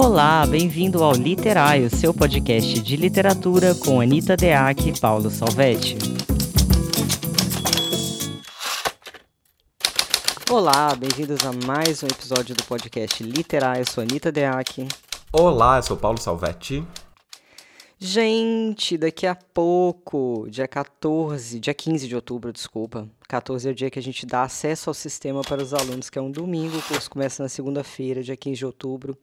Olá, bem-vindo ao Literário, seu podcast de literatura com Anita Deac e Paulo Salvetti. Olá, bem-vindos a mais um episódio do podcast Literário. Eu sou Anita Deac. Olá, eu sou Paulo Salvetti. Gente, daqui a pouco, dia 14, dia 15 de outubro, desculpa. 14 é o dia que a gente dá acesso ao sistema para os alunos, que é um domingo, o curso começa na segunda-feira, dia 15 de outubro.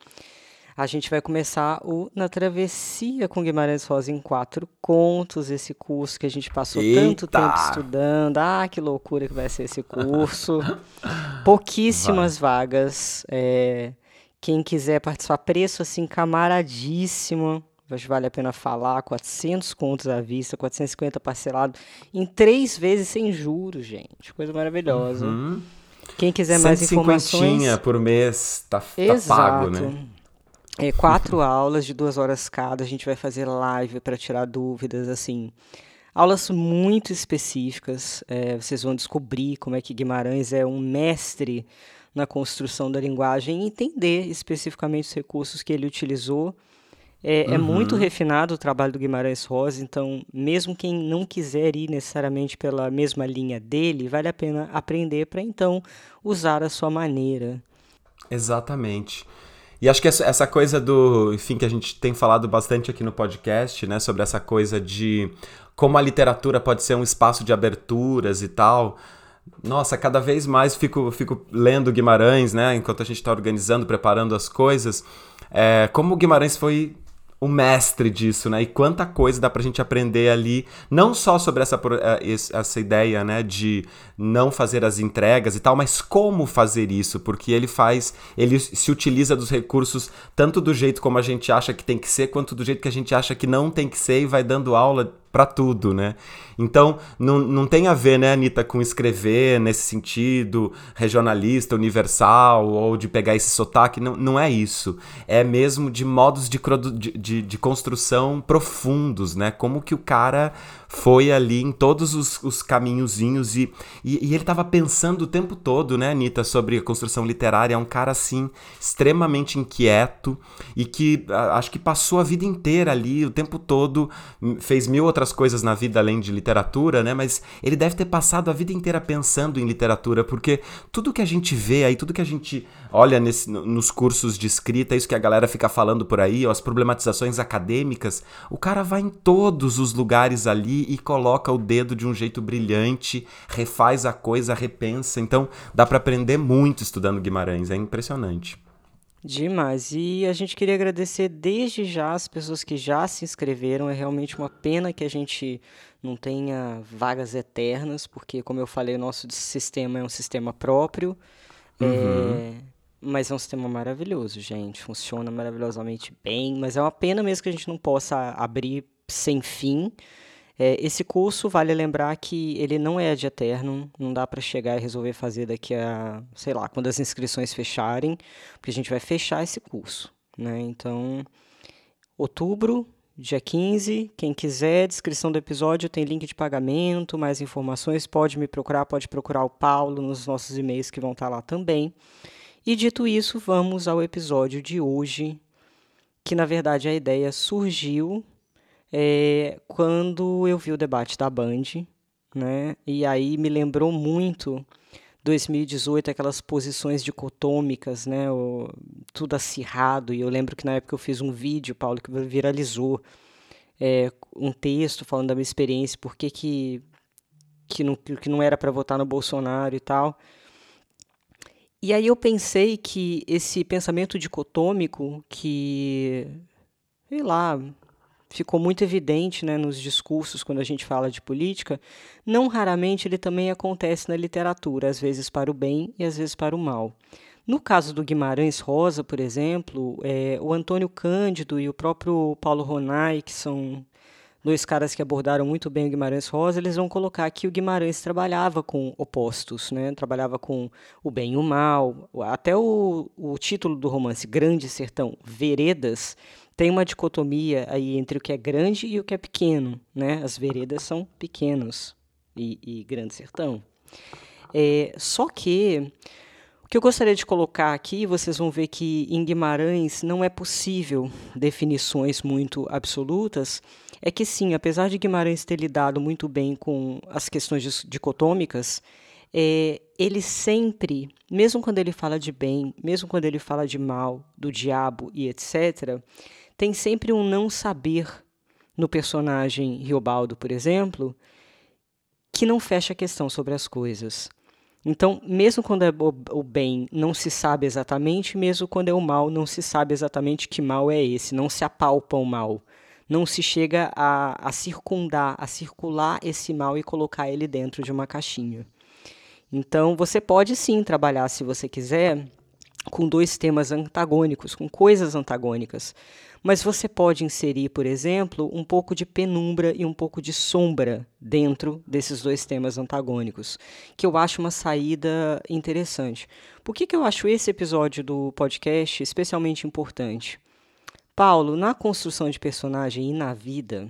A gente vai começar o Na Travessia com Guimarães Rosa em quatro contos, esse curso que a gente passou Eita. tanto tempo estudando. Ah, que loucura que vai ser esse curso. Pouquíssimas vagas. É, quem quiser participar, preço assim, camaradíssimo. Vale a pena falar, 400 contos à vista, 450 parcelado, em três vezes sem juros, gente. Coisa maravilhosa. Uhum. Quem quiser mais informações... por mês, tá, tá pago, né? É, quatro aulas de duas horas cada. A gente vai fazer live para tirar dúvidas, assim. Aulas muito específicas. É, vocês vão descobrir como é que Guimarães é um mestre na construção da linguagem e entender especificamente os recursos que ele utilizou. É, é Uhum. muito refinado o trabalho do Guimarães Rosa, então, mesmo quem não quiser ir necessariamente pela mesma linha dele, vale a pena aprender para então usar a sua maneira. Exatamente. E acho que essa, essa coisa do, enfim, que a gente tem falado bastante aqui no podcast, né, sobre essa coisa de como a literatura pode ser um espaço de aberturas e tal. Nossa, cada vez mais fico, fico lendo Guimarães, né, enquanto a gente está organizando, preparando as coisas. É, como o Guimarães foi o mestre disso, né? E quanta coisa dá pra gente aprender ali, não só sobre essa, eh, essa ideia, né, de não fazer as entregas e tal, mas como fazer isso, porque ele faz, ele se utiliza dos recursos tanto do jeito como a gente acha que tem que ser, quanto do jeito que a gente acha que não tem que ser e vai dando aula pra tudo, né? Então, não, não tem a ver, né, Anitta, com escrever nesse sentido regionalista, universal, ou de pegar esse sotaque, não, não é isso. É mesmo de modos de, de, de, de construção profundos, né? Como que o cara foi ali em todos os, os caminhozinhos e, e, e ele tava pensando o tempo todo, né, Anitta, sobre a construção literária. É um cara, assim, extremamente inquieto e que a- acho que passou a vida inteira ali, o tempo todo, m- fez mil outras coisas na vida além de literatura, né? Mas ele deve ter passado a vida inteira pensando em literatura, porque tudo que a gente vê aí, tudo que a gente olha nesse- no- nos cursos de escrita, isso que a galera fica falando por aí, ó, as problematizações acadêmicas, o cara vai em todos os lugares ali e coloca o dedo de um jeito brilhante, refaz a coisa, repensa. Então, dá pra aprender muito estudando Guimarães, é impressionante. Demais. E a gente queria agradecer desde já as pessoas que já se inscreveram. É realmente uma pena que a gente não tenha vagas eternas, porque, como eu falei, o nosso sistema é um sistema próprio. É, Mas é um sistema maravilhoso, gente. Funciona maravilhosamente bem. Mas é uma pena mesmo que a gente não possa abrir sem fim. É, esse curso, vale lembrar que ele não é de eterno, não dá para chegar e resolver fazer daqui a, sei lá, quando as inscrições fecharem, porque a gente vai fechar esse curso, né? Então, outubro, dia 15, quem quiser, descrição do episódio tem link de pagamento, mais informações, pode me procurar, pode procurar o Paulo nos nossos e-mails que vão estar lá também. E dito isso, vamos ao episódio de hoje, que na verdade a ideia surgiu é, quando eu vi o debate da Band, né? E aí me lembrou muito 2018, aquelas posições dicotômicas, né? O, tudo acirrado. E eu lembro que na época eu fiz um vídeo, Paulo, que viralizou é, um texto falando da minha experiência, por que que, que, não, que não era para votar no Bolsonaro e tal. E aí eu pensei que esse pensamento dicotômico que, sei lá, ficou muito evidente né, nos discursos quando a gente fala de política, não raramente ele também acontece na literatura, às vezes para o bem e às vezes para o mal. No caso do Guimarães Rosa, por exemplo, é, o Antônio Cândido e o próprio Paulo Ronay, que são dois caras que abordaram muito bem o Guimarães Rosa, eles vão colocar que o Guimarães trabalhava com opostos, né? trabalhava com o bem e o mal. Até o, o título do romance, Grande Sertão, Veredas, tem uma dicotomia aí entre o que é grande e o que é pequeno. Né? As veredas são pequenos e, e Grande Sertão. É, só que que eu gostaria de colocar aqui, vocês vão ver que em Guimarães não é possível definições muito absolutas, é que sim, apesar de Guimarães ter lidado muito bem com as questões dicotômicas, é, ele sempre, mesmo quando ele fala de bem, mesmo quando ele fala de mal, do diabo e etc., tem sempre um não saber no personagem Riobaldo, por exemplo, que não fecha a questão sobre as coisas. Então, mesmo quando é o bem não se sabe exatamente, mesmo quando é o mal não se sabe exatamente que mal é esse, não se apalpa o mal. Não se chega a, a circundar, a circular esse mal e colocar ele dentro de uma caixinha. Então, você pode sim trabalhar, se você quiser, com dois temas antagônicos, com coisas antagônicas. Mas você pode inserir, por exemplo, um pouco de penumbra e um pouco de sombra dentro desses dois temas antagônicos, que eu acho uma saída interessante. Por que, que eu acho esse episódio do podcast especialmente importante? Paulo, na construção de personagem e na vida,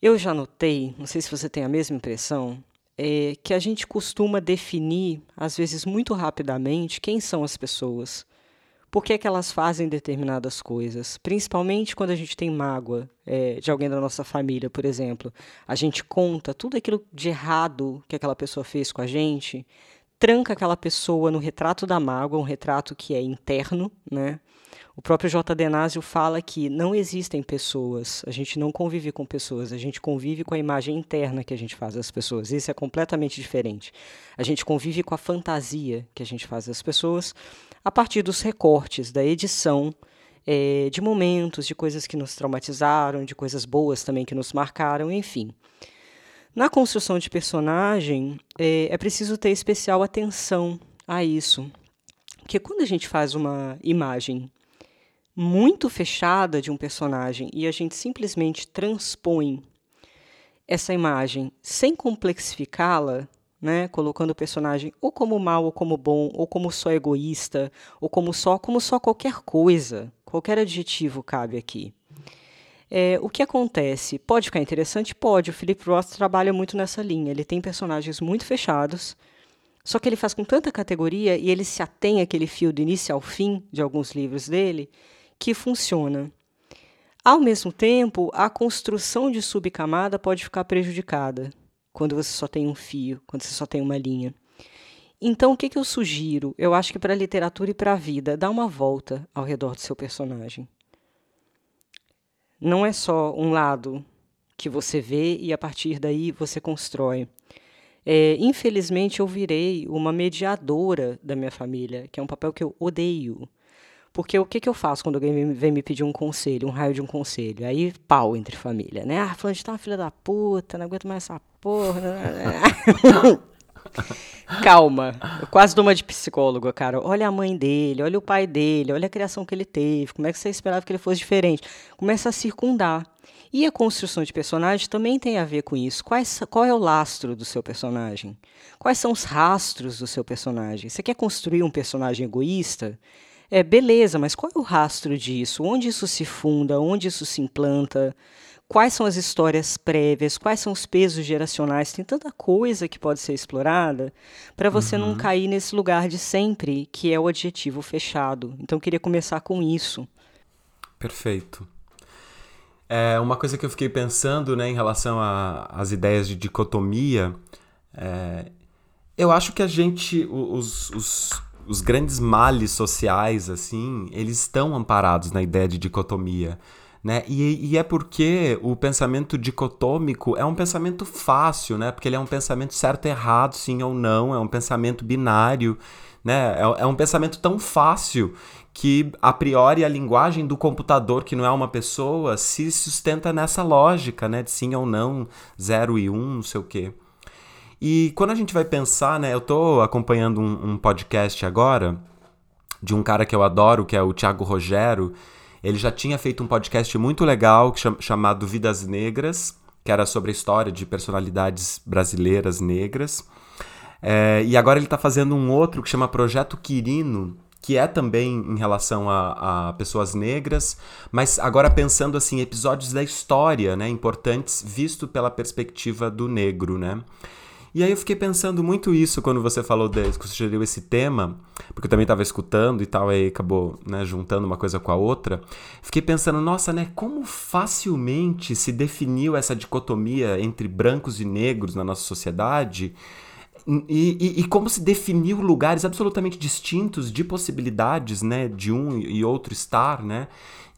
eu já notei, não sei se você tem a mesma impressão, é que a gente costuma definir, às vezes muito rapidamente, quem são as pessoas por que, é que elas fazem determinadas coisas. Principalmente quando a gente tem mágoa é, de alguém da nossa família, por exemplo. A gente conta tudo aquilo de errado que aquela pessoa fez com a gente, tranca aquela pessoa no retrato da mágoa, um retrato que é interno, né? O próprio J. Denásio fala que não existem pessoas, a gente não convive com pessoas, a gente convive com a imagem interna que a gente faz das pessoas. Isso é completamente diferente. A gente convive com a fantasia que a gente faz das pessoas a partir dos recortes da edição é, de momentos, de coisas que nos traumatizaram, de coisas boas também que nos marcaram, enfim. Na construção de personagem, é, é preciso ter especial atenção a isso. Porque quando a gente faz uma imagem muito fechada de um personagem e a gente simplesmente transpõe essa imagem sem complexificá-la, né, colocando o personagem ou como mal ou como bom, ou como só egoísta, ou como só, como só qualquer coisa, qualquer adjetivo cabe aqui. É, o que acontece? Pode ficar interessante? Pode. O Philip Roth trabalha muito nessa linha. Ele tem personagens muito fechados, só que ele faz com tanta categoria e ele se atém àquele fio do início ao fim de alguns livros dele que funciona. Ao mesmo tempo, a construção de subcamada pode ficar prejudicada quando você só tem um fio, quando você só tem uma linha. Então, o que, que eu sugiro? Eu acho que para a literatura e para a vida, dá uma volta ao redor do seu personagem. Não é só um lado que você vê e a partir daí você constrói. É, infelizmente, eu virei uma mediadora da minha família, que é um papel que eu odeio. Porque o que, que eu faço quando alguém vem me pedir um conselho, um raio de um conselho? Aí, pau entre família, né? Ah, falando de tá uma filha da puta, não aguento mais essa porra. Calma, eu quase dou uma de psicólogo, cara. Olha a mãe dele, olha o pai dele, olha a criação que ele teve, como é que você esperava que ele fosse diferente? Começa a circundar. E a construção de personagem também tem a ver com isso. Quais, qual é o lastro do seu personagem? Quais são os rastros do seu personagem? Você quer construir um personagem egoísta? É, beleza, mas qual é o rastro disso? Onde isso se funda? Onde isso se implanta? Quais são as histórias prévias? Quais são os pesos geracionais? Tem tanta coisa que pode ser explorada para você uhum. não cair nesse lugar de sempre, que é o adjetivo fechado. Então, eu queria começar com isso. Perfeito. É, uma coisa que eu fiquei pensando né, em relação às ideias de dicotomia, é, eu acho que a gente, os, os os grandes males sociais, assim, eles estão amparados na ideia de dicotomia. Né? E, e, é porque o pensamento dicotômico é um pensamento fácil, né? Porque ele é um pensamento certo errado, sim ou não, é um pensamento binário, né? É, é um pensamento tão fácil que, a priori, a linguagem do computador, que não é uma pessoa, se sustenta nessa lógica, né? De sim ou não, zero e um, não sei o quê. E quando a gente vai pensar, né? Eu tô acompanhando um, um podcast agora de um cara que eu adoro, que é o Thiago Rogero. Ele já tinha feito um podcast muito legal chamado Vidas Negras, que era sobre a história de personalidades brasileiras negras. É, e agora ele está fazendo um outro que chama Projeto Quirino, que é também em relação a, a, pessoas negras, mas agora pensando assim episódios da história, né, importantes visto pela perspectiva do negro, né? E aí eu fiquei pensando muito isso quando você falou desse, que sugeriu esse tema, porque eu também estava escutando e tal, aí acabou né, juntando uma coisa com a outra. Fiquei pensando, nossa, né, como facilmente se definiu essa dicotomia entre brancos e negros na nossa sociedade. E, e, e, como se definiu lugares absolutamente distintos de possibilidades, né, de um e outro estar, né?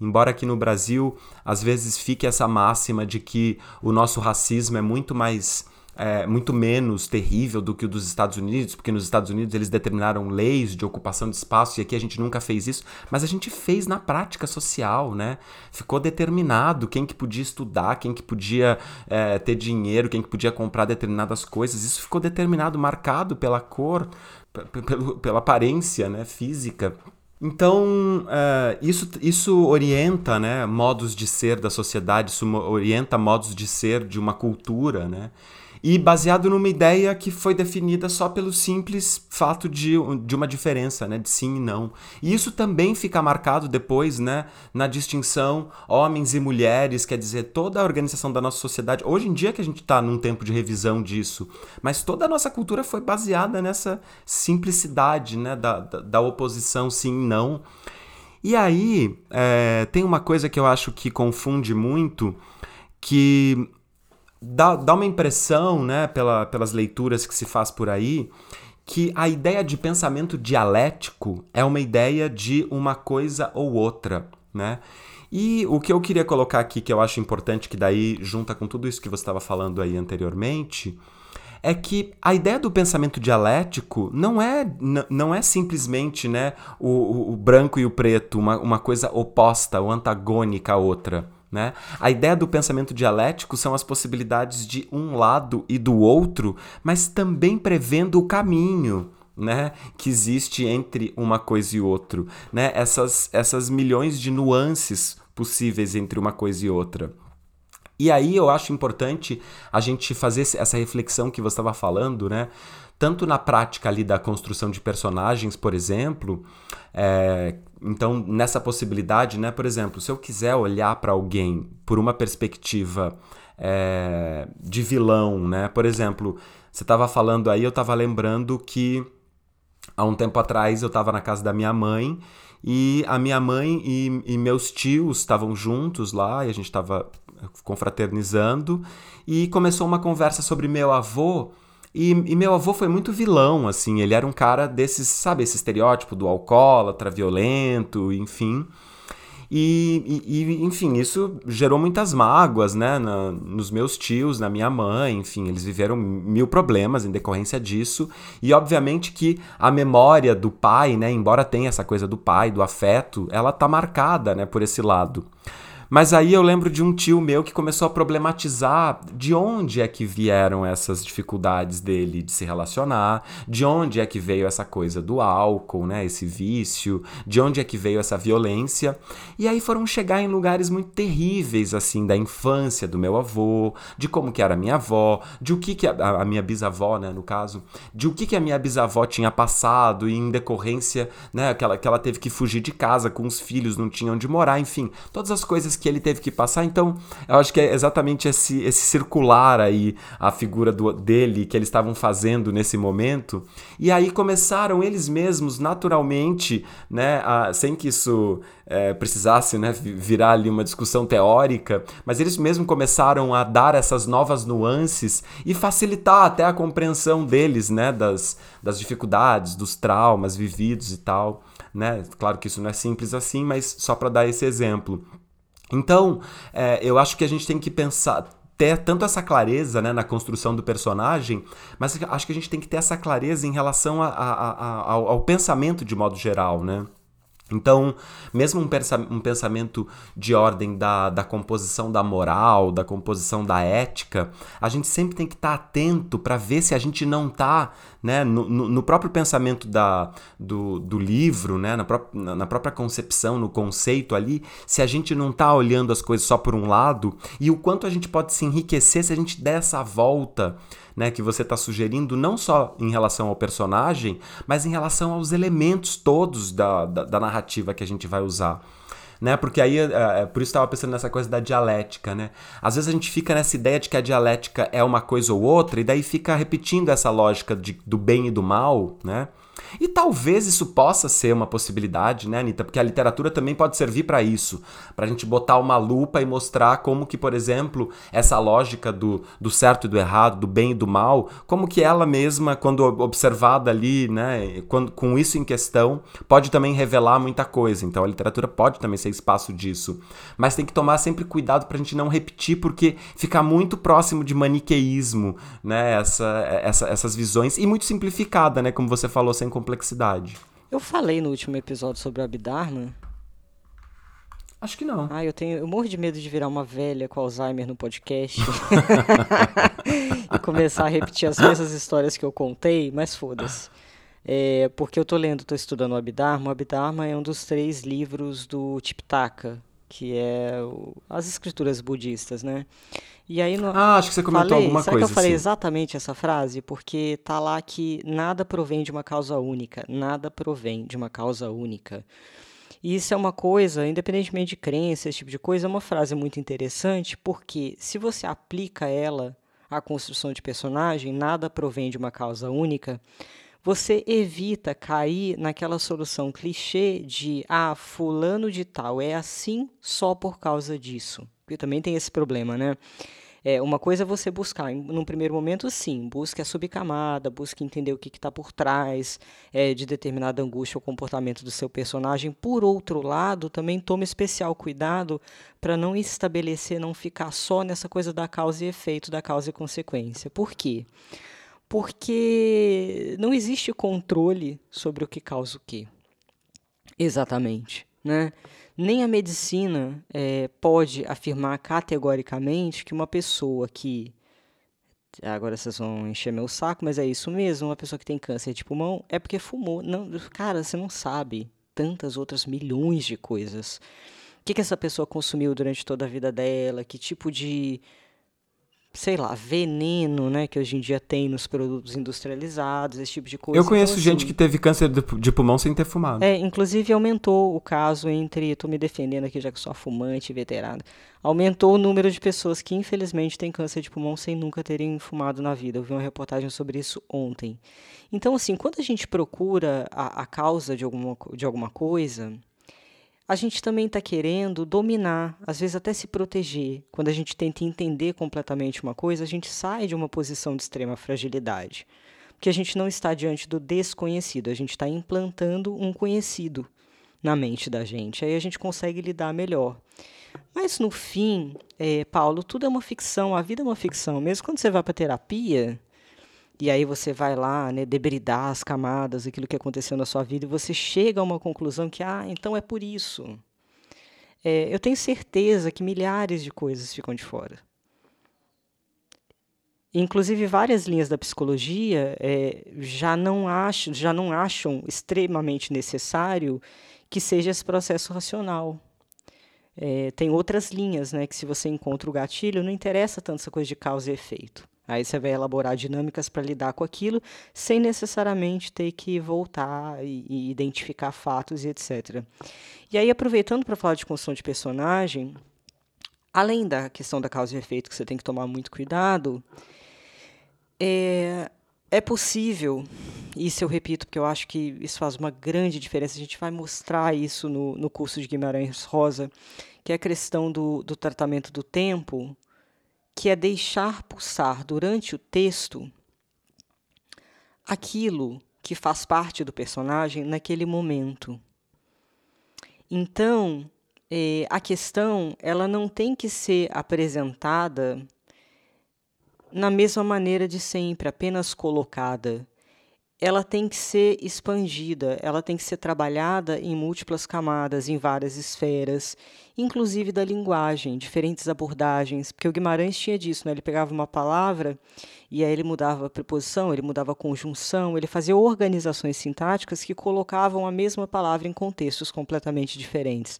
Embora aqui no Brasil às vezes fique essa máxima de que o nosso racismo é muito mais é, muito menos terrível do que o dos Estados Unidos, porque nos Estados Unidos eles determinaram leis de ocupação de espaço e aqui a gente nunca fez isso, mas a gente fez na prática social, né? Ficou determinado quem que podia estudar, quem que podia é, ter dinheiro, quem que podia comprar determinadas coisas. Isso ficou determinado, marcado pela cor, pela aparência né, física. Então, uh, isso, isso orienta né, modos de ser da sociedade, isso orienta modos de ser de uma cultura, né? E baseado numa ideia que foi definida só pelo simples fato de, de uma diferença, né, de sim e não. E isso também fica marcado depois, né, na distinção homens e mulheres, quer dizer, toda a organização da nossa sociedade. Hoje em dia que a gente está num tempo de revisão disso, mas toda a nossa cultura foi baseada nessa simplicidade, né, da, da, da oposição sim e não. E aí, é, tem uma coisa que eu acho que confunde muito, que dá, dá uma impressão, né, pela, pelas leituras que se faz por aí, que a ideia de pensamento dialético é uma ideia de uma coisa ou outra, né? E o que eu queria colocar aqui, que eu acho importante, que daí junta com tudo isso que você estava falando aí anteriormente, é que a ideia do pensamento dialético não é, não é simplesmente né, o, o branco e o preto, uma, uma coisa oposta ou antagônica à outra. Né? A ideia do pensamento dialético são as possibilidades de um lado e do outro, mas também prevendo o caminho. Né, que existe entre uma coisa e outro, né? Essas, essas milhões de nuances possíveis entre uma coisa e outra. E aí eu acho importante a gente fazer essa reflexão que você estava falando, né? Tanto na prática ali da construção de personagens, por exemplo, é, então, nessa possibilidade, né, por exemplo, se eu quiser olhar para alguém por uma perspectiva é, de vilão, né, por exemplo, você estava falando aí, eu estava lembrando que há um tempo atrás eu estava na casa da minha mãe e a minha mãe e, e meus tios estavam juntos lá e a gente estava confraternizando e começou uma conversa sobre meu avô e, e, meu avô foi muito vilão, assim. Ele era um cara desses, sabe, esse estereótipo do alcoólatra, violento, enfim. E, e, enfim, isso gerou muitas mágoas, né, na, nos meus tios, na minha mãe, enfim, eles viveram mil problemas em decorrência disso. E obviamente que a memória do pai, né, embora tenha essa coisa do pai, do afeto, ela tá marcada, né, por esse lado. Mas aí eu lembro de um tio meu que começou a problematizar de onde é que vieram essas dificuldades dele de se relacionar, de onde é que veio essa coisa do álcool, né, esse vício, de onde é que veio essa violência. E aí foram chegar em lugares muito terríveis assim da infância do meu avô, de como que era a minha avó, de o que que a, a minha bisavó, né, no caso, de o que que a minha bisavó tinha passado e em decorrência, né, que ela, que ela teve que fugir de casa com os filhos, não tinha onde morar, enfim, todas as coisas que ele teve que passar. Então, eu acho que é exatamente esse, esse circular aí, a figura do, dele que eles estavam fazendo nesse momento. E aí começaram eles mesmos, naturalmente, né, a, sem que isso é, precisasse né, virar ali uma discussão teórica, mas eles mesmos começaram a dar essas novas nuances e facilitar até a compreensão deles, né, das, das dificuldades, dos traumas vividos e tal. Né? Claro que isso não é simples assim, mas só para dar esse exemplo. Então, é, eu acho que a gente tem que pensar, ter tanto essa clareza né, na construção do personagem, mas acho que a gente tem que ter essa clareza em relação a, a, a, ao, ao, pensamento de modo geral, né? Então, mesmo um pensamento de ordem da, da composição da moral, da composição da ética, a gente sempre tem que estar atento para ver se a gente não está né, no, no, próprio pensamento da, do, do livro, né, na, na própria concepção, no conceito ali, se a gente não está olhando as coisas só por um lado e o quanto a gente pode se enriquecer se a gente der essa volta né, que você está sugerindo, não só em relação ao personagem, mas em relação aos elementos todos da, da, da narrativa que a gente vai usar. né? Porque aí, é, por isso estava pensando nessa coisa da dialética, né? Às vezes a gente fica nessa ideia de que a dialética é uma coisa ou outra, e daí fica repetindo essa lógica de, do bem e do mal, né? E talvez isso possa ser uma possibilidade, né, Anitta? Porque a literatura também pode servir para isso, para a gente botar uma lupa e mostrar como que, por exemplo, essa lógica do, do certo e do errado, do bem e do mal, como que ela mesma, quando observada ali, né, quando, com isso em questão, pode também revelar muita coisa. Então a literatura pode também ser espaço disso. Mas tem que tomar sempre cuidado para a gente não repetir, porque fica muito próximo de maniqueísmo, né, essa, essa, essas visões, e muito simplificada, né, como você falou, sem complexidade. Eu falei no último episódio sobre o Abdharma. Acho que não. Ah, eu tenho. Eu morro de medo de virar uma velha com Alzheimer no podcast. e começar a repetir as mesmas histórias que eu contei, mas foda-se. É, porque eu tô lendo, tô estudando o Abdharma. O Abdharma é um dos três livros do Tipitaka, que é o, as escrituras budistas, né? E aí no... Ah, acho que você comentou falei, alguma será coisa. que eu falei assim. exatamente essa frase? Porque tá lá que nada provém de uma causa única. Nada provém de uma causa única. E isso é uma coisa, independentemente de crença, esse tipo de coisa, é uma frase muito interessante, porque se você aplica ela à construção de personagem, nada provém de uma causa única, você evita cair naquela solução clichê de ah, fulano de tal é assim só por causa disso. Porque também tem esse problema, né? É, uma coisa é você buscar, num primeiro momento, sim, busque a subcamada, busque entender o que está por trás é, de determinada angústia ou comportamento do seu personagem. Por outro lado, também tome especial cuidado para não estabelecer, não ficar só nessa coisa da causa e efeito, da causa e consequência. Por quê? Porque não existe controle sobre o que causa o quê. Exatamente, né? Nem a medicina é, pode afirmar categoricamente que uma pessoa que. Agora vocês vão encher meu saco, mas é isso mesmo. Uma pessoa que tem câncer de pulmão é porque fumou. Não, cara, você não sabe tantas outras milhões de coisas. O que, que essa pessoa consumiu durante toda a vida dela? Que tipo de sei lá, veneno, né, que hoje em dia tem nos produtos industrializados, esse tipo de coisa. Eu conheço então, gente assim, que teve câncer de pulmão sem ter fumado. É, inclusive aumentou o caso entre, tô me defendendo aqui já que sou fumante veterano, aumentou o número de pessoas que infelizmente têm câncer de pulmão sem nunca terem fumado na vida. Eu vi uma reportagem sobre isso ontem. Então, assim, quando a gente procura a, a causa de alguma, de alguma coisa, a gente também está querendo dominar, às vezes até se proteger. Quando a gente tenta entender completamente uma coisa, a gente sai de uma posição de extrema fragilidade. Porque a gente não está diante do desconhecido, a gente está implantando um conhecido na mente da gente. Aí a gente consegue lidar melhor. Mas no fim, é, Paulo, tudo é uma ficção, a vida é uma ficção. Mesmo quando você vai para terapia, e aí você vai lá, né, debridar as camadas, aquilo que aconteceu na sua vida, e você chega a uma conclusão que, ah, então é por isso. É, eu tenho certeza que milhares de coisas ficam de fora. Inclusive, várias linhas da psicologia é, já, não acham, já não acham extremamente necessário que seja esse processo racional. É, tem outras linhas, né, que se você encontra o gatilho, não interessa tanto essa coisa de causa e efeito. Aí você vai elaborar dinâmicas para lidar com aquilo, sem necessariamente ter que voltar e, e identificar fatos e etc. E aí, aproveitando para falar de construção de personagem, além da questão da causa e efeito, que você tem que tomar muito cuidado, é, é possível, isso eu repito, porque eu acho que isso faz uma grande diferença, a gente vai mostrar isso no, no curso de Guimarães Rosa, que é a questão do, do tratamento do tempo, que é deixar pulsar durante o texto aquilo que faz parte do personagem naquele momento. Então, eh, a questão ela não tem que ser apresentada na mesma maneira de sempre, apenas colocada ela tem que ser expandida, ela tem que ser trabalhada em múltiplas camadas, em várias esferas, inclusive da linguagem, diferentes abordagens, porque o Guimarães tinha disso, né? ele pegava uma palavra e aí ele mudava a preposição, ele mudava a conjunção, ele fazia organizações sintáticas que colocavam a mesma palavra em contextos completamente diferentes.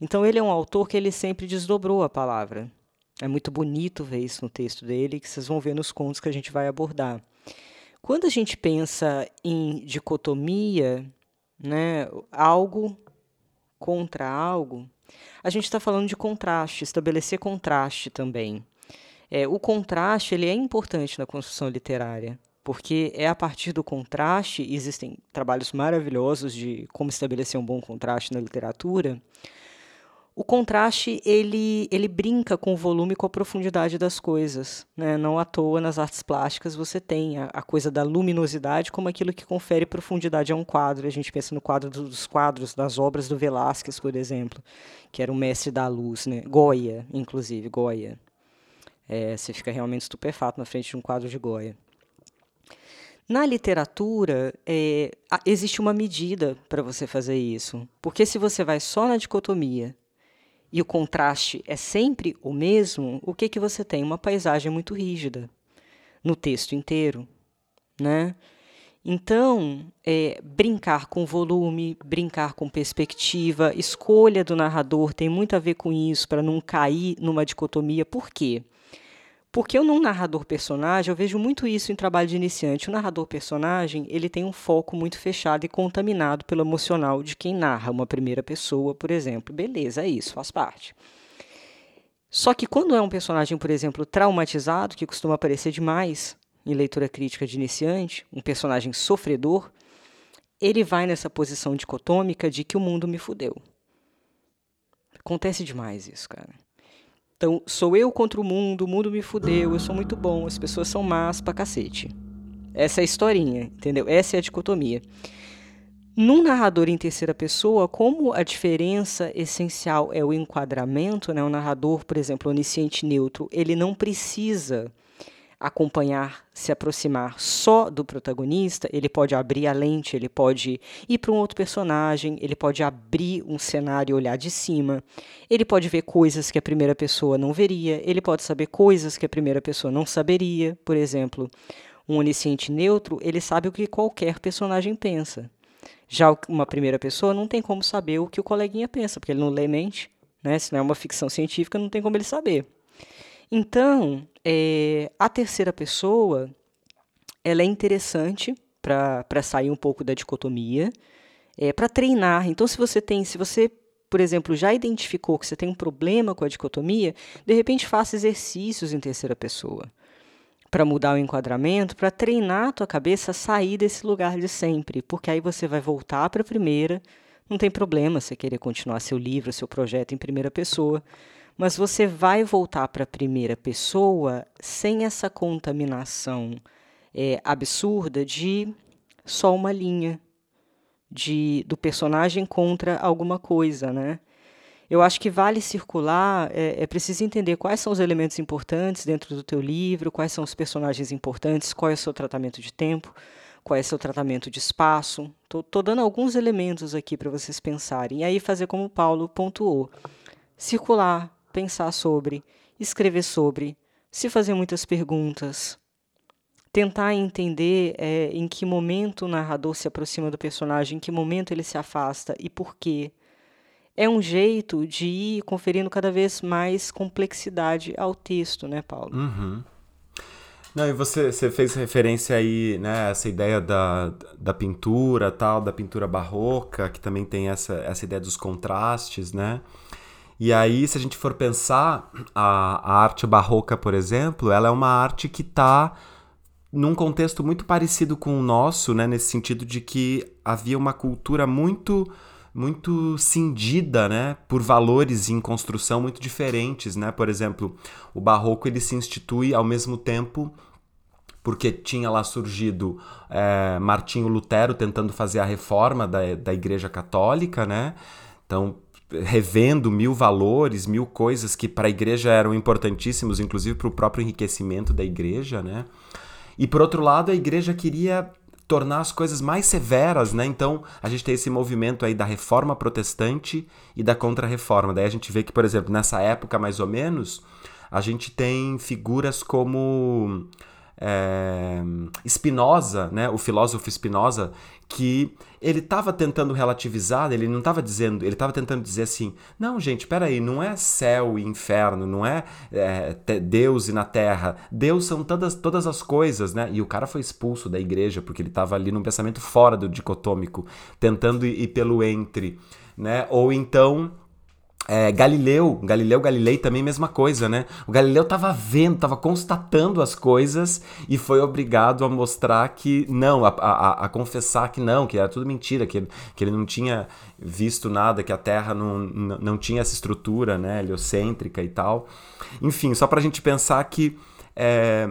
Então ele é um autor que ele sempre desdobrou a palavra. É muito bonito ver isso no texto dele, que vocês vão ver nos contos que a gente vai abordar. Quando a gente pensa em dicotomia, né, algo contra algo, A gente está falando de contraste, estabelecer contraste também. É, o contraste ele é importante na construção literária, porque é a partir do contraste, existem trabalhos maravilhosos de como estabelecer um bom contraste na literatura, o contraste ele, ele brinca com o volume e com a profundidade das coisas. Né? Não à toa nas artes plásticas você tem a, a, coisa da luminosidade como aquilo que confere profundidade a um quadro. A gente pensa no quadro dos quadros das obras do Velázquez, por exemplo, que era o mestre da luz, né? Goya, inclusive, Goya. É, você fica realmente estupefato na frente de um quadro de Goya. Na literatura, é, existe uma medida para você fazer isso. Porque se você vai só na dicotomia e o contraste é sempre o mesmo, o que, que você tem? Uma paisagem muito rígida no texto inteiro, né? Então, é, brincar com volume, brincar com perspectiva, escolha do narrador tem muito a ver com isso, para não cair numa dicotomia. Por quê? Eu, num narrador-personagem, eu vejo muito isso em trabalho de iniciante. O narrador-personagem, ele tem um foco muito fechado e contaminado pelo emocional de quem narra uma primeira pessoa, por exemplo. Beleza, é isso, faz parte. Só que quando é um personagem, por exemplo, traumatizado, que costuma aparecer demais em leitura crítica de iniciante, um personagem sofredor, ele vai nessa posição dicotômica de que o mundo me fudeu. Acontece demais isso, cara. Então, sou eu contra o mundo, o mundo me fudeu, eu sou muito bom, as pessoas são más pra cacete. Essa é a historinha, entendeu? Essa é a dicotomia. Num narrador em terceira pessoa, como a diferença essencial é o enquadramento, né? O narrador, por exemplo, onisciente neutro, ele não precisa acompanhar, se aproximar só do protagonista, ele pode abrir a lente, ele pode ir para um outro personagem, ele pode abrir um cenário e olhar de cima, ele pode ver coisas que a primeira pessoa não veria, ele pode saber coisas que a primeira pessoa não saberia. Por exemplo, um onisciente neutro, ele sabe o que qualquer personagem pensa. Já uma primeira pessoa não tem como saber o que o coleguinha pensa, porque ele não lê mente, né? Se não é uma ficção científica, não tem como ele saber. Então, é, a terceira pessoa ela é interessante para sair um pouco da dicotomia, é, para treinar. Então, se você tem, se você, por exemplo, já identificou que você tem um problema com a dicotomia, de repente faça exercícios em terceira pessoa para mudar o enquadramento, para treinar a tua cabeça a sair desse lugar de sempre, porque aí você vai voltar para a primeira. Não tem problema você querer continuar seu livro, seu projeto em primeira pessoa, mas você vai voltar para a primeira pessoa sem essa contaminação é, absurda de só uma linha de do personagem contra alguma coisa, né? Eu acho que vale circular, é, é preciso entender quais são os elementos importantes dentro do teu livro, quais são os personagens importantes, qual é o seu tratamento de tempo, qual é o seu tratamento de espaço. Estou dando alguns elementos aqui para vocês pensarem. E aí fazer como o Paulo pontuou. Circular, pensar sobre, escrever sobre, se fazer muitas perguntas, tentar entender é, em que momento o narrador se aproxima do personagem, em que momento ele se afasta e por quê. É um jeito de ir conferindo cada vez mais complexidade ao texto, né, Paulo? Uhum. Não, e você, você fez referência aí, né, essa ideia da, da pintura, tal, da pintura barroca, que também tem essa, essa ideia dos contrastes, né? E aí, se a gente for pensar, a, a arte barroca, por exemplo, ela é uma arte que está num contexto muito parecido com o nosso, né, nesse sentido de que havia uma cultura muito muito cindida, né, por valores em construção muito diferentes, né? Por exemplo, o barroco ele se institui ao mesmo tempo porque tinha lá surgido é, Martinho Lutero tentando fazer a reforma da, da Igreja Católica, né? Então revendo mil valores, mil coisas que para a igreja eram importantíssimos, inclusive para o próprio enriquecimento da igreja, né? E por outro lado, a igreja queria tornar as coisas mais severas, né? Então, a gente tem esse movimento aí da reforma protestante e da contra-reforma. Daí a gente vê que, por exemplo, nessa época mais ou menos, a gente tem figuras como é, Spinoza, né, o filósofo Spinoza, que ele estava tentando relativizar, ele não estava dizendo, ele estava tentando dizer assim, não, gente, peraí, não é céu e inferno, não é, é Deus e na terra, Deus são todas, todas as coisas, né? E o cara foi expulso da igreja porque ele estava ali num pensamento fora do dicotômico, tentando ir pelo entre, né? Ou então é, Galileu, Galileu Galilei também mesma coisa, né? O Galileu estava vendo, estava constatando as coisas e foi obrigado a mostrar que não, a, a, a, confessar que não, que era tudo mentira, que, que ele não tinha visto nada, que a Terra não, não, tinha essa estrutura, né, heliocêntrica e tal. Enfim, só para a gente pensar que é,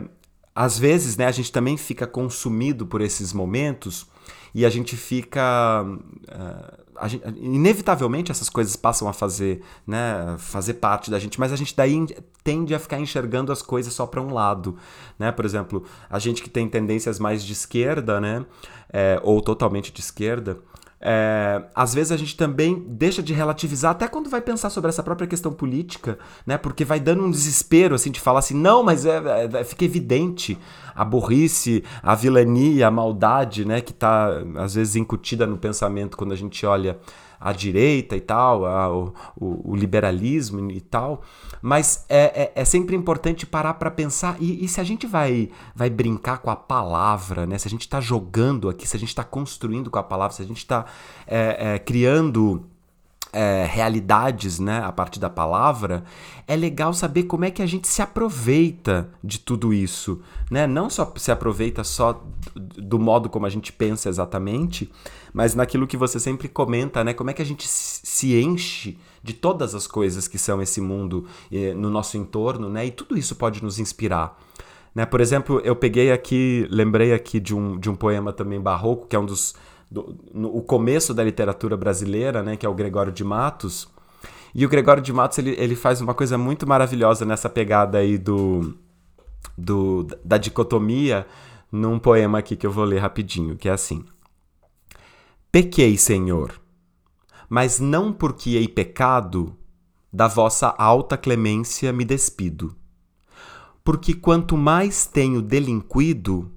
às vezes, né, a gente também fica consumido por esses momentos e a gente fica uh, gente, inevitavelmente essas coisas passam a fazer, né, fazer parte da gente, mas a gente daí tende a ficar enxergando as coisas só para um lado, né? Por exemplo, a gente que tem tendências mais de esquerda, né, é, ou totalmente de esquerda, é, às vezes a gente também deixa de relativizar até quando vai pensar sobre essa própria questão política, né? Porque vai dando um desespero assim de falar assim, não, mas é, é, é fica evidente a burrice, a vilania, a maldade, né? Que está às vezes incutida no pensamento quando a gente olha a direita e tal, a, o, o, liberalismo e tal, mas é, é, é sempre importante parar para pensar e, e, se a gente vai, vai brincar com a palavra, né? Se a gente está jogando aqui, se a gente está construindo com a palavra, se a gente está é, é, criando é, realidades né, a partir da palavra, é legal saber como é que a gente se aproveita de tudo isso. Né? Não só se aproveita só do modo como a gente pensa exatamente, mas naquilo que você sempre comenta, né? Como é que a gente se enche de todas as coisas que são esse mundo eh, no nosso entorno, né? E tudo isso pode nos inspirar. Né? Por exemplo, eu peguei aqui, lembrei aqui de um, de um poema também barroco, que é um dos do, no, o começo da literatura brasileira, né, que é o Gregório de Matos. E o Gregório de Matos ele, ele faz uma coisa muito maravilhosa nessa pegada aí do, do da dicotomia num poema aqui que eu vou ler rapidinho, que é assim: Pequei, Senhor, mas não porque hei pecado, da vossa alta clemência me despido. Porque quanto mais tenho delinquido,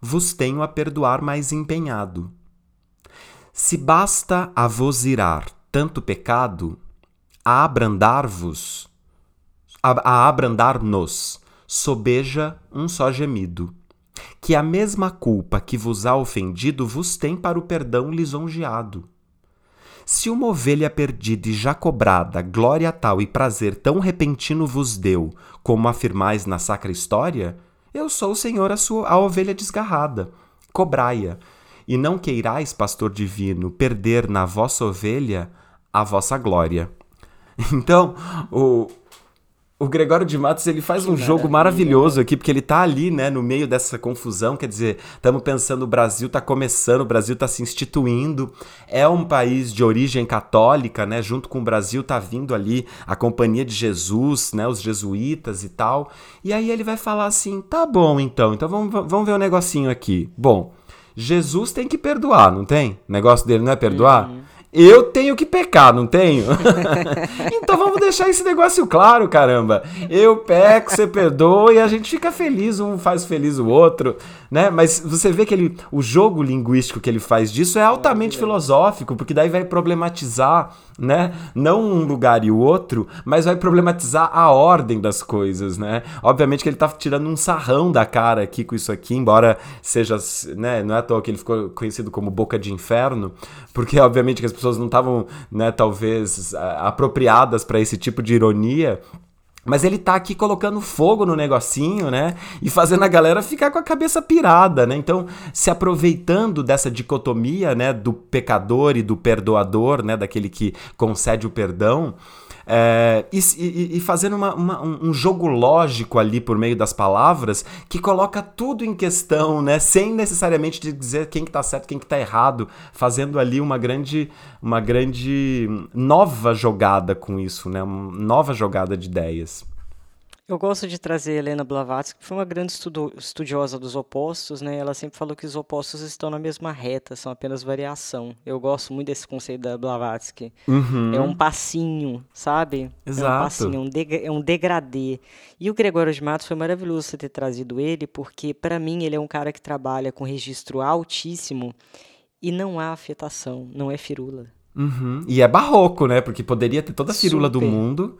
vos tenho a perdoar mais empenhado. Se basta a vos irar tanto pecado, a abrandar-vos, a, a abrandar-nos, sobeja um só gemido, que a mesma culpa que vos há ofendido vos tem para o perdão lisonjeado. Se uma ovelha perdida e já cobrada, glória tal e prazer tão repentino vos deu, como afirmais na sacra história, eu sou o Senhor a sua a ovelha desgarrada. Cobrai-a, e não queirais, pastor divino, perder na vossa ovelha a vossa glória. Então, o, o Gregório de Matos ele faz um jogo maravilhoso aqui, porque ele tá ali, né, no meio dessa confusão. Quer dizer, estamos pensando, o Brasil tá começando, o Brasil tá se instituindo. É um país de origem católica, né? Junto com o Brasil tá vindo ali a Companhia de Jesus, né? Os jesuítas e tal. E aí ele vai falar assim: tá bom, então, então vamos, vamos ver um negocinho aqui. Bom. Jesus tem que perdoar, não tem? O negócio dele não é perdoar? Uhum. Eu tenho que pecar, não tenho? então vamos deixar esse negócio claro, caramba. Eu peco, você perdoa e a gente fica feliz, um faz feliz o outro, né? Mas você vê que ele, o jogo linguístico que ele faz disso é altamente filosófico, porque daí vai problematizar, né? Não um lugar e o outro, mas vai problematizar a ordem das coisas, né? Obviamente que ele tá tirando um sarrão da cara aqui com isso aqui, embora seja, né? Não é à toa que ele ficou conhecido como boca de inferno, porque obviamente que as pessoas pessoas não estavam, né, talvez apropriadas para esse tipo de ironia. Mas ele tá aqui colocando fogo no negocinho, né? E fazendo a galera ficar com a cabeça pirada, né? Então, se aproveitando dessa dicotomia, né, do pecador e do perdoador, né, daquele que concede o perdão, é, e, e, fazendo uma, uma, um jogo lógico ali por meio das palavras que coloca tudo em questão, né? Sem necessariamente dizer quem que tá certo, quem que tá errado, fazendo ali uma grande, uma grande nova jogada com isso, né? Uma nova jogada de ideias. Eu gosto de trazer Helena Blavatsky, que foi uma grande estudo, estudiosa dos opostos, né? Ela sempre falou que os opostos estão na mesma reta, são apenas variação. Eu gosto muito desse conceito da Blavatsky. Uhum. É um passinho, sabe? Exato. É um passinho, é um, de, é um degradê. E o Gregório de Matos foi maravilhoso você ter trazido ele, porque para mim ele é um cara que trabalha com registro altíssimo e não há afetação, não é firula. Uhum. E é barroco, né? Porque poderia ter toda a firula Super. do mundo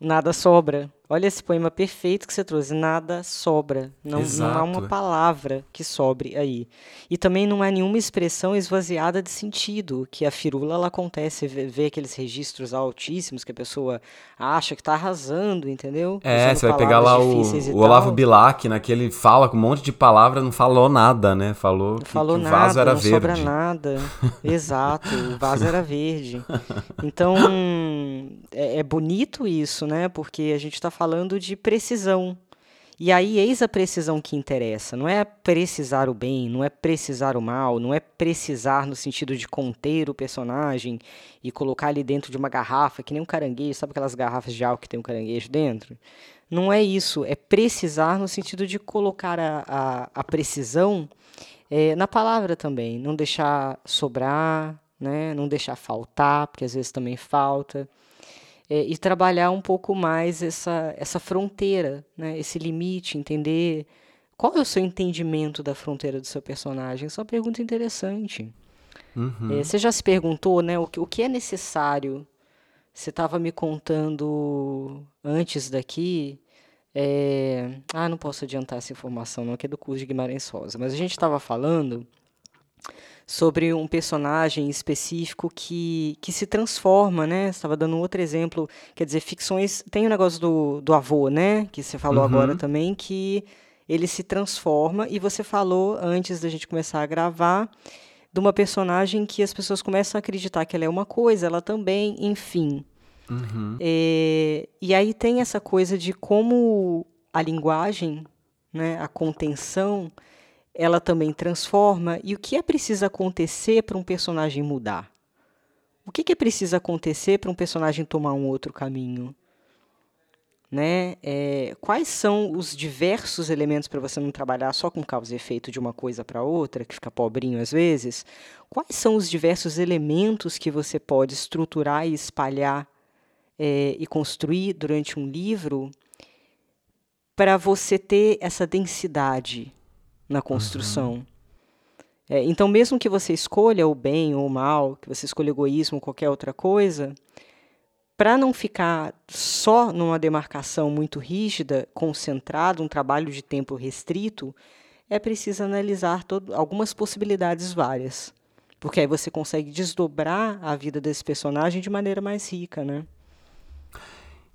nada sobra. Olha esse poema perfeito que você trouxe. Nada sobra. Não, não há uma palavra que sobre aí. E também não há nenhuma expressão esvaziada de sentido. Que a firula ela acontece, vê, vê aqueles registros altíssimos que a pessoa acha que está arrasando, entendeu? É, Usando você vai pegar lá o, o Olavo Bilac, naquele né, fala com um monte de palavra, não falou nada, né? Falou não que, falou que nada, o vaso era não verde. sobra nada. Exato, o vaso era verde. Então, é, é bonito isso, né? Porque a gente está falando de precisão. E aí, eis a precisão que interessa. Não é precisar o bem, não é precisar o mal, não é precisar no sentido de conter o personagem e colocar ele dentro de uma garrafa, que nem um caranguejo. Sabe aquelas garrafas de álcool que tem um caranguejo dentro? Não é isso. É precisar no sentido de colocar a, a, a precisão é, na palavra também. Não deixar sobrar, né? não deixar faltar, porque às vezes também falta é, e trabalhar um pouco mais essa, essa fronteira, né? esse limite, entender qual é o seu entendimento da fronteira do seu personagem. Essa é uma pergunta interessante. Uhum. É, você já se perguntou né, o, que, o que é necessário? Você estava me contando antes daqui. É... Ah, não posso adiantar essa informação, não, que é do curso de Guimarães Rosa. Mas a gente estava falando sobre um personagem específico que, que se transforma, né? Estava dando outro exemplo, quer dizer, ficções. Tem o negócio do, do avô, né? Que você falou uhum. agora também, que ele se transforma. E você falou antes da gente começar a gravar de uma personagem que as pessoas começam a acreditar que ela é uma coisa, ela também, enfim. Uhum. É, e aí tem essa coisa de como a linguagem, né, a contenção, ela também transforma. E o que é preciso acontecer para um personagem mudar? O que, que é preciso acontecer para um personagem tomar um outro caminho? Né? É, quais são os diversos elementos para você não trabalhar só com causa e efeito de uma coisa para outra, que fica pobrinho às vezes? Quais são os diversos elementos que você pode estruturar e espalhar é, e construir durante um livro para você ter essa densidade na construção. Uhum. É, então, mesmo que você escolha o bem ou o mal, que você escolha egoísmo ou qualquer outra coisa, para não ficar só numa demarcação muito rígida, concentrado, um trabalho de tempo restrito, é preciso analisar todo, algumas possibilidades várias. Porque aí você consegue desdobrar a vida desse personagem de maneira mais rica, né?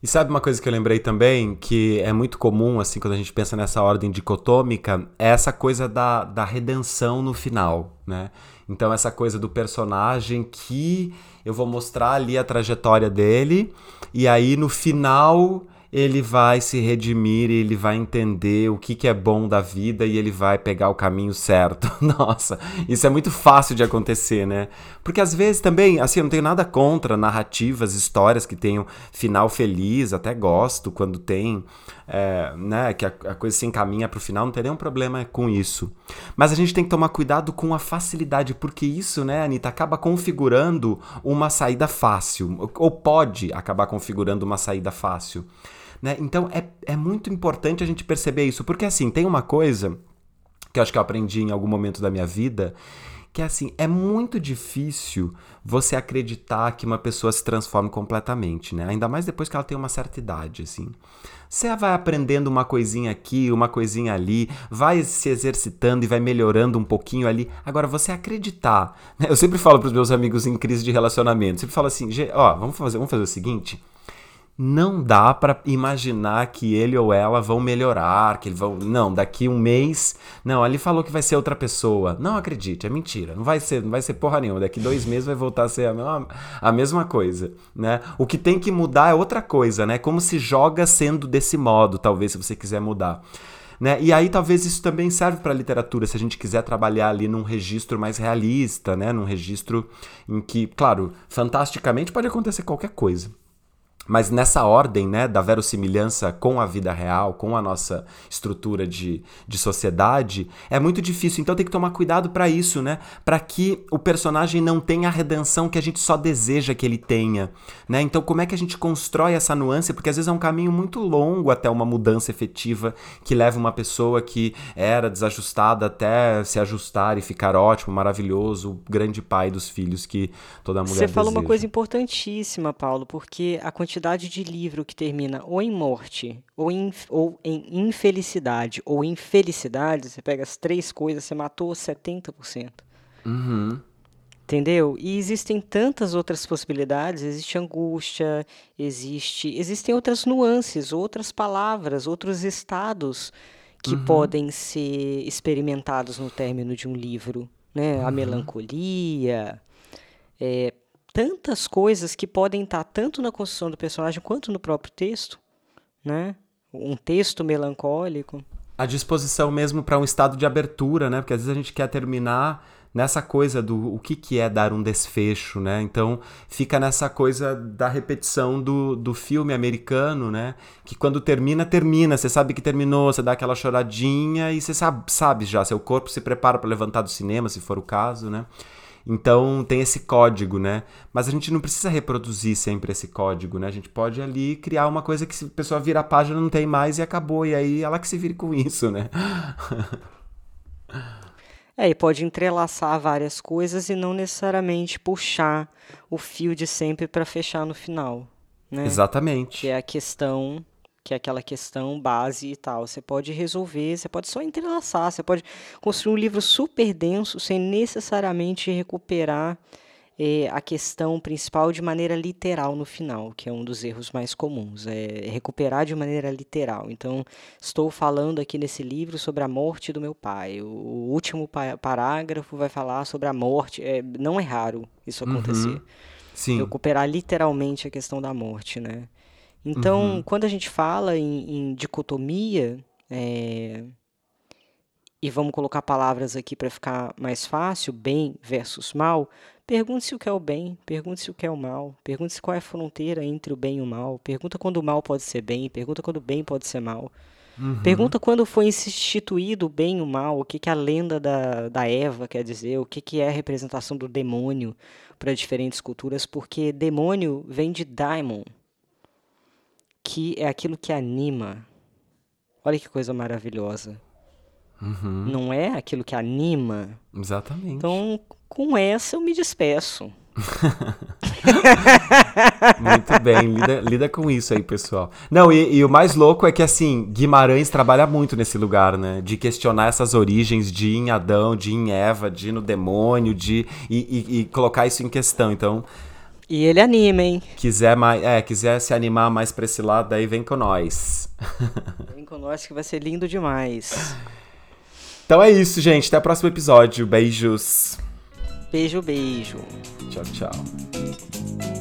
E sabe uma coisa que eu lembrei também, que é muito comum, assim, quando a gente pensa nessa ordem dicotômica, é essa coisa da, da redenção no final, né? Então, essa coisa do personagem que eu vou mostrar ali a trajetória dele, e aí no final ele vai se redimir ele vai entender o que, que é bom da vida e ele vai pegar o caminho certo. Nossa, isso é muito fácil de acontecer, né? Porque às vezes também, assim, eu não tenho nada contra narrativas, histórias que tenham final feliz, até gosto quando tem, é, né, que a, a coisa se encaminha para o final, não tem nenhum problema com isso. Mas a gente tem que tomar cuidado com a facilidade, porque isso, né, Anitta, acaba configurando uma saída fácil, ou pode acabar configurando uma saída fácil. Né? Então é, é muito importante a gente perceber isso, porque assim, tem uma coisa que eu acho que eu aprendi em algum momento da minha vida, que é assim, é muito difícil você acreditar que uma pessoa se transforme completamente, né? Ainda mais depois que ela tem uma certa idade, assim. Você vai aprendendo uma coisinha aqui, uma coisinha ali, vai se exercitando e vai melhorando um pouquinho ali. Agora, você acreditar, né? Eu sempre falo para os meus amigos em crise de relacionamento, sempre falo assim, ó, vamos fazer, vamos fazer o seguinte, não dá para imaginar que ele ou ela vão melhorar, que eles vão, não, daqui um mês, não, ele falou que vai ser outra pessoa. Não acredite, é mentira. Não vai ser, não vai ser porra nenhuma. Daqui dois meses vai voltar a ser a mesma, a mesma coisa, né? O que tem que mudar é outra coisa, né? Como se joga sendo desse modo, talvez se você quiser mudar. Né? E aí talvez isso também serve para a literatura, se a gente quiser trabalhar ali num registro mais realista, né? Num registro em que, claro, fantasticamente pode acontecer qualquer coisa. Mas nessa ordem né, da verossimilhança com a vida real, com a nossa estrutura de, de sociedade, é muito difícil. Então tem que tomar cuidado para isso, né? Para que o personagem não tenha a redenção que a gente só deseja que ele tenha. Né? Então, como é que a gente constrói essa nuance? Porque às vezes é um caminho muito longo até uma mudança efetiva que leva uma pessoa que era desajustada até se ajustar e ficar ótimo, maravilhoso, o grande pai dos filhos que toda mulher Você falou uma coisa importantíssima, Paulo, porque a quantidade quantidade de livro que termina ou em morte, ou em, ou em infelicidade, ou em felicidade, você pega as três coisas, você matou 70%. Uhum. Entendeu? E existem tantas outras possibilidades, existe angústia, existe, existem outras nuances, outras palavras, outros estados que Uhum. podem ser experimentados no término de um livro, né? A Uhum. melancolia, é, tantas coisas que podem estar tanto na construção do personagem quanto no próprio texto, né? Um texto melancólico. A disposição mesmo para um estado de abertura, né? Porque às vezes a gente quer terminar nessa coisa do o que, que é dar um desfecho, né? Então fica nessa coisa da repetição do, do filme americano, né? Que quando termina, termina. Você sabe que terminou, você dá aquela choradinha e você sabe, sabe já, seu corpo se prepara para levantar do cinema, se for o caso, né? Então tem esse código, né? Mas a gente não precisa reproduzir sempre esse código, né? A gente pode ali criar uma coisa que se a pessoa vira a página não tem mais e acabou. E aí ela que se vire com isso, né? É, e pode entrelaçar várias coisas e não necessariamente puxar o fio de sempre para fechar no final, né? Exatamente. Que é a questão, que é aquela questão base e tal. Você pode resolver, você pode só entrelaçar, você pode construir um livro super denso sem necessariamente recuperar eh, a questão principal de maneira literal no final, que é um dos erros mais comuns, é recuperar de maneira literal. Então, estou falando aqui nesse livro sobre a morte do meu pai. O último pa- parágrafo vai falar sobre a morte. É, não é raro isso acontecer Sim. recuperar literalmente a questão da morte, né? Então, quando a gente fala em, em dicotomia, é, e vamos colocar palavras aqui para ficar mais fácil, bem versus mal, pergunte-se o que é o bem, pergunte-se o que é o mal, pergunte-se qual é a fronteira entre o bem e o mal, pergunta quando o mal pode ser bem, pergunta quando o bem pode ser mal. Pergunta quando foi instituído o bem e o mal, o que, que a lenda da, da Eva quer dizer, o que, que é a representação do demônio para diferentes culturas, porque demônio vem de daimon, que é aquilo que anima. Olha que coisa maravilhosa. Não é aquilo que anima? Exatamente. Então, com essa eu me despeço. Muito bem, lida, lida com isso aí, pessoal. Não, e, e o mais louco é que, assim, Guimarães trabalha muito nesse lugar, né? De questionar essas origens de em Adão, de em Eva, de no demônio, de e, e- e colocar isso em questão. Então, E ele anima, hein? quiser mais, é, quiser se animar mais pra esse lado, aí vem com nós. Vem com nós que vai ser lindo demais. Então é isso, gente. Até o próximo episódio. Beijos. Beijo, beijo. Tchau, tchau.